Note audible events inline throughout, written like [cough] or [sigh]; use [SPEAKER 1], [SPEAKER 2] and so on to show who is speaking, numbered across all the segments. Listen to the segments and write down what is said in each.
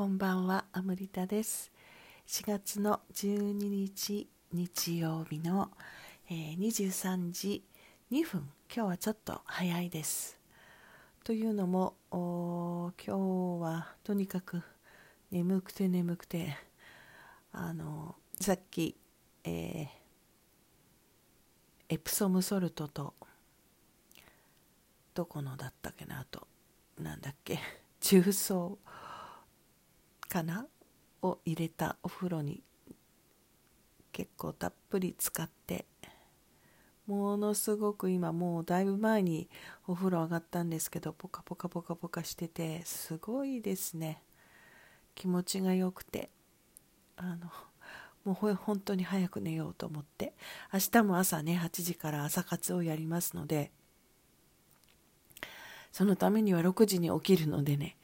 [SPEAKER 1] こんばんは、アムリタです。4月の12日日曜日の、えー、23時2分、今日はちょっと早いです。というのも、今日はとにかく眠くて眠くて、あの、さっき、えー、エプソムソルトと、どこのだったっけなと、なんだっけ、重曹かなを入れたお風呂に結構たっぷり使ってものすごく今もうだいぶ前にお風呂上がったんですけどポカポカポカポカしててすごいですね。気持ちが良くてあのもう本当に早く寝ようと思って明日も朝ね8時から朝活をやりますのでそのためには6時に起きるのでね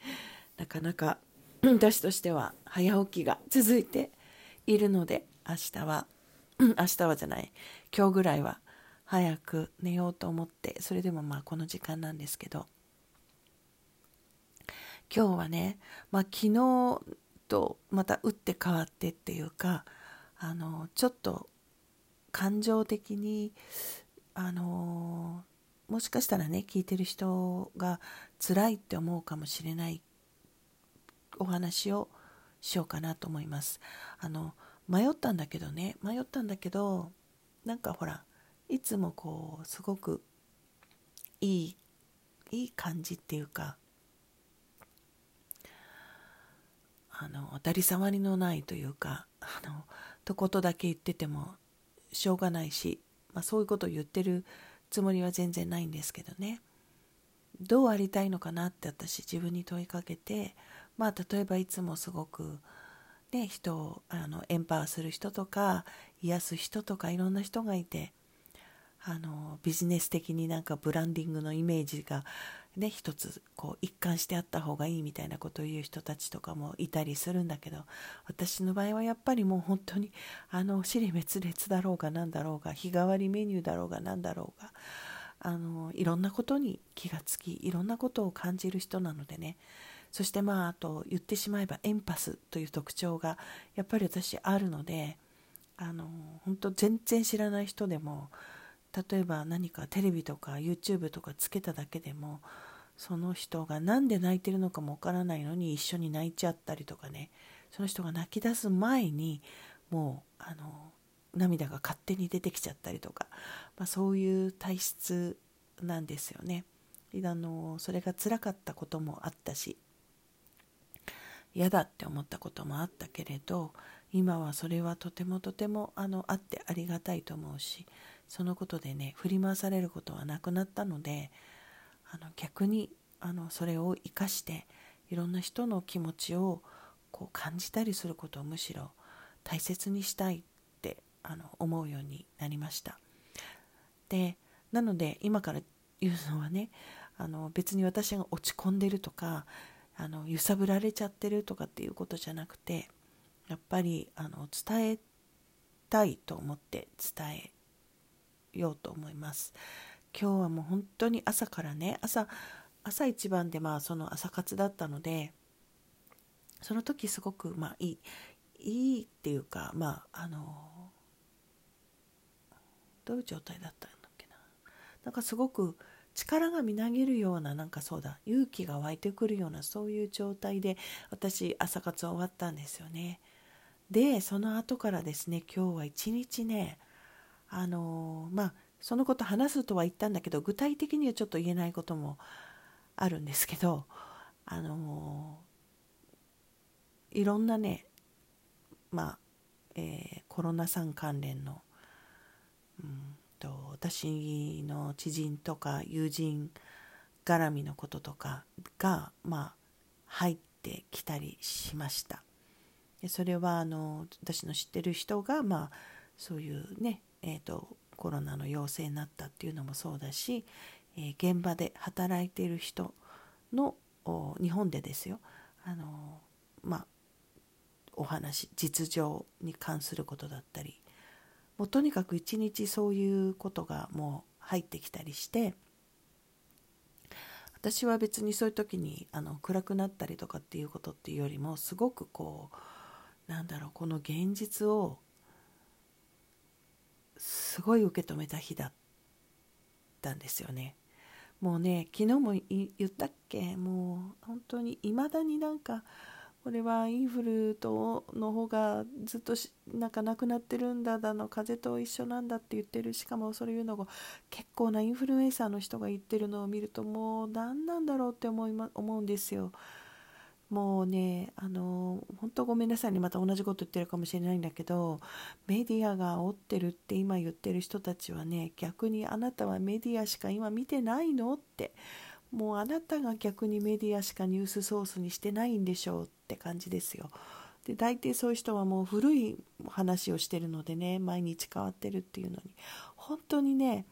[SPEAKER 1] なかなか [clears throat] 私としては早起きが続いているので明日は [clears throat] 明日はじゃない今日ぐらいは早く寝ようと思ってそれでもまあこの時間なんですけど今日はね、まあ、昨日とまた打って変わってっていうかあのちょっと感情的にあのもしかしたらね聞いてる人が辛いって思うかもしれないお話をしようかなと思います。あの迷ったんだけどね迷ったんだけどなんかほらいつもこうすごくいいいい感じっていうかあの当たり障りのないというかあのとことだけ言っててもしょうがないし、まあ、そういうことを言ってるつもりは全然ないんですけどねどうありたいのかなって私自分に問いかけてまあ例えばいつもすごくね人をあのエンパワーする人とか癒す人とかいろんな人がいてあのビジネス的になんかブランディングのイメージがね一つこう一貫してあった方がいいみたいなことを言う人たちとかもいたりするんだけど私の場合はやっぱりもう本当にあの尻滅裂だろうが何だろうが日替わりメニューだろうが何だろうがあのいろんなことに気がつきいろんなことを感じる人なのでね。そしてまああと言ってしまえばエンパスという特徴がやっぱり私あるのであの本当全然知らない人でも例えば何かテレビとか YouTube とかつけただけでもその人が何で泣いてるのかもわからないのに一緒に泣いちゃったりとかねその人が泣き出す前にもうあの涙が勝手に出てきちゃったりとか、まあ、そういう体質なんですよね。あのそれが辛かったこともあったし嫌だって思ったこともあったけれど今はそれはとてもとてもあのあってありがたいと思うしそのことでね振り回されることはなくなったのであの逆にあのそれを生かしていろんな人の気持ちをこう感じたりすることをむしろ大切にしたいってあの思うようになりました。でなので今から言うのはねあの別に私が落ち込んでるとかあの揺さぶられちゃってるとかっていうことじゃなくてやっぱりあの伝えたいと思って伝えようと思います。今日はもう本当に朝からね朝朝一番でまあその朝活だったのでその時すごくまあいいいいっていうかまああのどういう状態だったんだっけな。なんかすごく力がみなぎるようななんかそうだ勇気が湧いてくるようなそういう状態で私朝活終わったんですよね。でその後からですね今日は一日ねあのまあそのこと話すとは言ったんだけど具体的にはちょっと言えないこともあるんですけどあのいろんなねまあ、えー、コロナさん関連の、うんと私の知人とか友人絡みのこととかが、まあ、入ってきたりしました。でそれはあの私の知ってる人が、まあ、そういうね、えーと、コロナの陽性になったっていうのもそうだし、えー、現場で働いている人の日本でですよあのまあお話実情に関することだったりもうとにかく一日そういうことがもう入ってきたりして私は別にそういう時にあの暗くなったりとかっていうことっていうよりもすごくこうなんだろうこの現実をすごい受け止めた日だったんですよね。もうね昨日も言ったっけ？もう本当にいまだになんかこれはインフルとの方がずっとなんかなくなってるんだだの風邪と一緒なんだって言ってるしかもそういうのが結構なインフルエンサーの人が言ってるのを見るともう何なんだろうって思い、ま、思うんですよ。もうねあの本当ごめんなさいねまた同じこと言ってるかもしれないんだけどメディアが煽ってるって今言ってる人たちはね逆にあなたはメディアしか今見てないのってもうあなたが逆にメディアしかニュースソースにしてないんでしょうって感じですよ。で大抵そういう人はもう古い話をしてるのでね毎日変わってるっていうのに。本当にね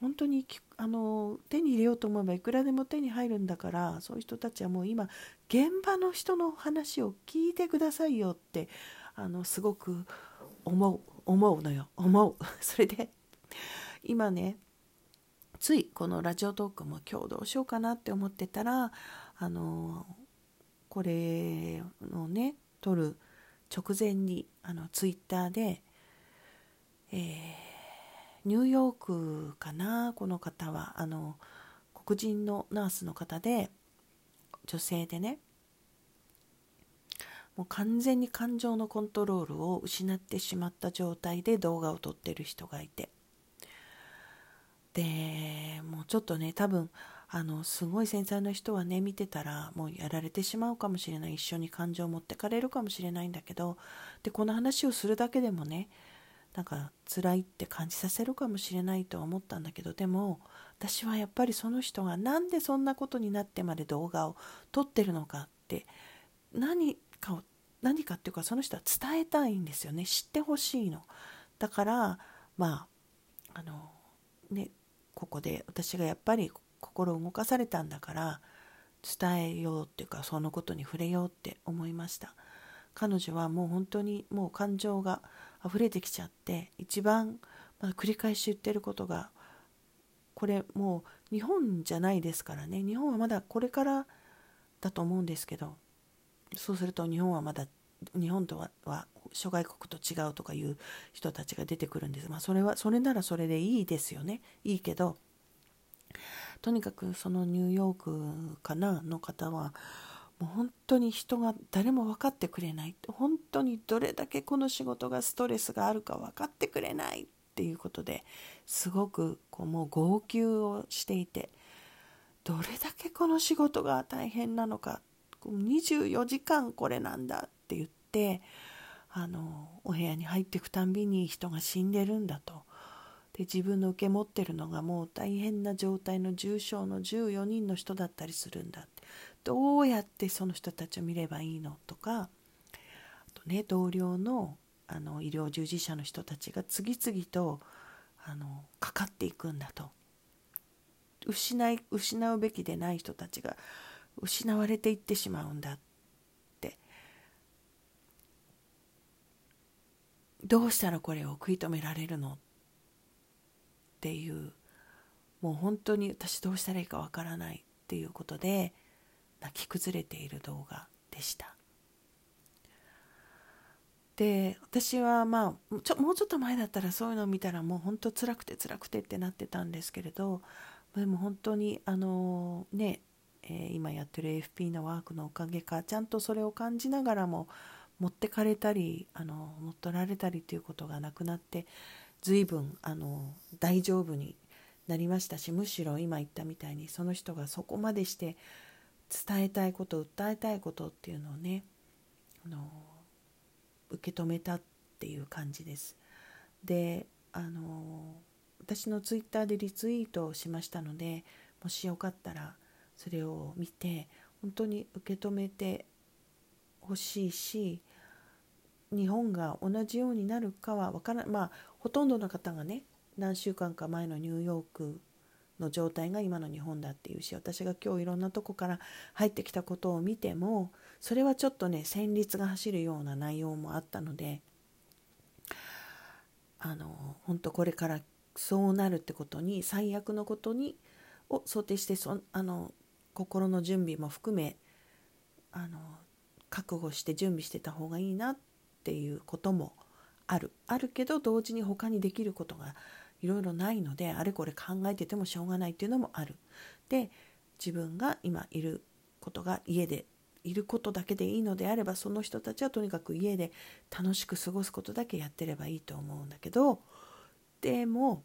[SPEAKER 1] 本当にあの手に入れようと思えばいくらでも手に入るんだからそういう人たちはもう今現場の人の話を聞いてくださいよってあのすごく思う思うのよ。思う。[laughs] それで今ねついこのラジオトークも今日どうしようかなって思ってたらあのこれのね撮る直前にあのツイッターで、えー、ニューヨークかなこの方はあの黒人のナースの方で女性でねもう完全に感情のコントロールを失ってしまった状態で動画を撮ってる人がいて。でもうちょっとね多分あのすごい繊細な人はね見てたらもうやられてしまうかもしれない。一緒に感情を持ってかれるかもしれないんだけどでこの話をするだけでもねなんか辛いって感じさせるかもしれないとは思ったんだけどでも私はやっぱりその人が何でそんなことになってまで動画を撮ってるのかって何かを何かっていうかその人は伝えたいんですよね。知ってほしいの。だからまああのねここで私がやっぱり心動かされたんだから伝えようっていうかそのことに触れようって思いました。彼女はもう本当にもう感情が溢れてきちゃって一番、ま、繰り返し言ってることがこれもう日本じゃないですからね。日本はまだこれからだと思うんですけどそうすると日本はまだ日本とはは諸外国と違うとかいう人たちが出てくるんです。まあそれはそれならそれでいいですよね。いいけどとにかくそのニューヨークかなの方はもう本当に人が誰も分かってくれない本当にどれだけこの仕事がストレスがあるか分かってくれないっていうことですごくこうもう号泣をしていてどれだけこの仕事が大変なのか24時間これなんだって言ってあのお部屋に入っていくたんびに人が死んでるんだと。で自分の受け持ってるのがもう大変な状態の重症の14人の人だったりするんだって。どうやってその人たちを見ればいいのとか。あとね同僚のあの医療従事者の人たちが次々とあのかかっていくんだと。失い失うべきでない人たちが失われていってしまうんだどうしたらこれを食い止められるの？っていうもう本当に私どうしたらいいかわからないっていうことで泣き崩れている動画でした。で私はまあちょもうちょっと前だったらそういうのを見たらもう本当辛くて辛くてってなってたんですけれどでも本当にあのねえー、今やってる AFP のワークのおかげかちゃんとそれを感じながらも持ってかれたりあの持っとられたりということがなくなって随分あの大丈夫になりましたしむしろ今言ったみたいにその人がそこまでして伝えたいこと訴えたいことっていうのをねあの受け止めたっていう感じです。であの私のツイッターでリツイートをしましたのでもしよかったらそれを見て本当に受け止めてほしいし日本が同じようになるかは分からまあほとんどの方がね何週間か前のニューヨークの状態が今の日本だっていうし私が今日いろんなとこから入ってきたことを見てもそれはちょっとね戦慄が走るような内容もあったのであの本当これからそうなるってことに最悪のことにを想定してそあの心の準備も含めあの覚悟して準備してた方がいいなっていうこともあるあるけど同時に他にできることがいろいろないのであれこれ考えててもしょうがないっていうのもある。で自分が今いることが家でいることだけでいいのであればその人たちはとにかく家で楽しく過ごすことだけやってればいいと思うんだけどでも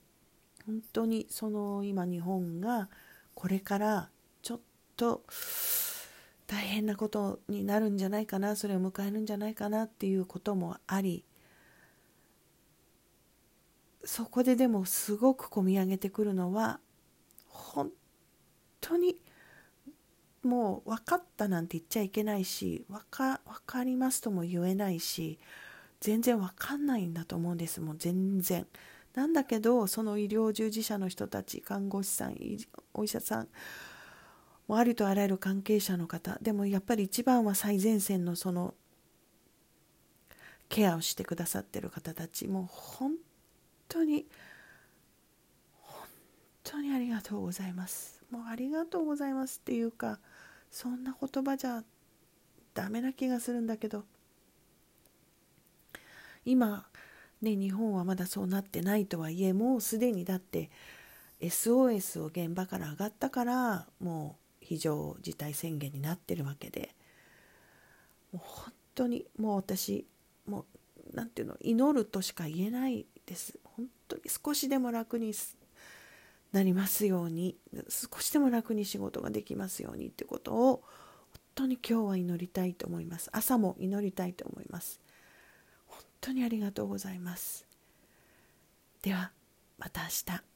[SPEAKER 1] 本当にその今日本がこれからちょっと大変なことになるんじゃないかなそれを迎えるんじゃないかなっていうこともありそこででもすごく込み上げてくるのは本当にもう分かったなんて言っちゃいけないし分か分かりますとも言えないし全然分かんないんだと思うんですもう全然。なんだけどその医療従事者の人たち看護師さんお医者さんもありとあらゆる関係者の方でもやっぱり一番は最前線のそのケアをしてくださってる方たちもう本当に本当にありがとうございます。もうありがとうございますっていうかそんな言葉じゃダメな気がするんだけど。今ね日本はまだそうなってないとはいえもうすでにだって SOS を現場から上がったからもう非常事態宣言になってるわけでもう本当にもう私もう何ていうの祈るとしか言えないです。本当に少しでも楽になりますように少しでも楽に仕事ができますようにってことを本当に今日は祈りたいと思います。朝も祈りたいと思います。本当にありがとうございます。ではまた明日。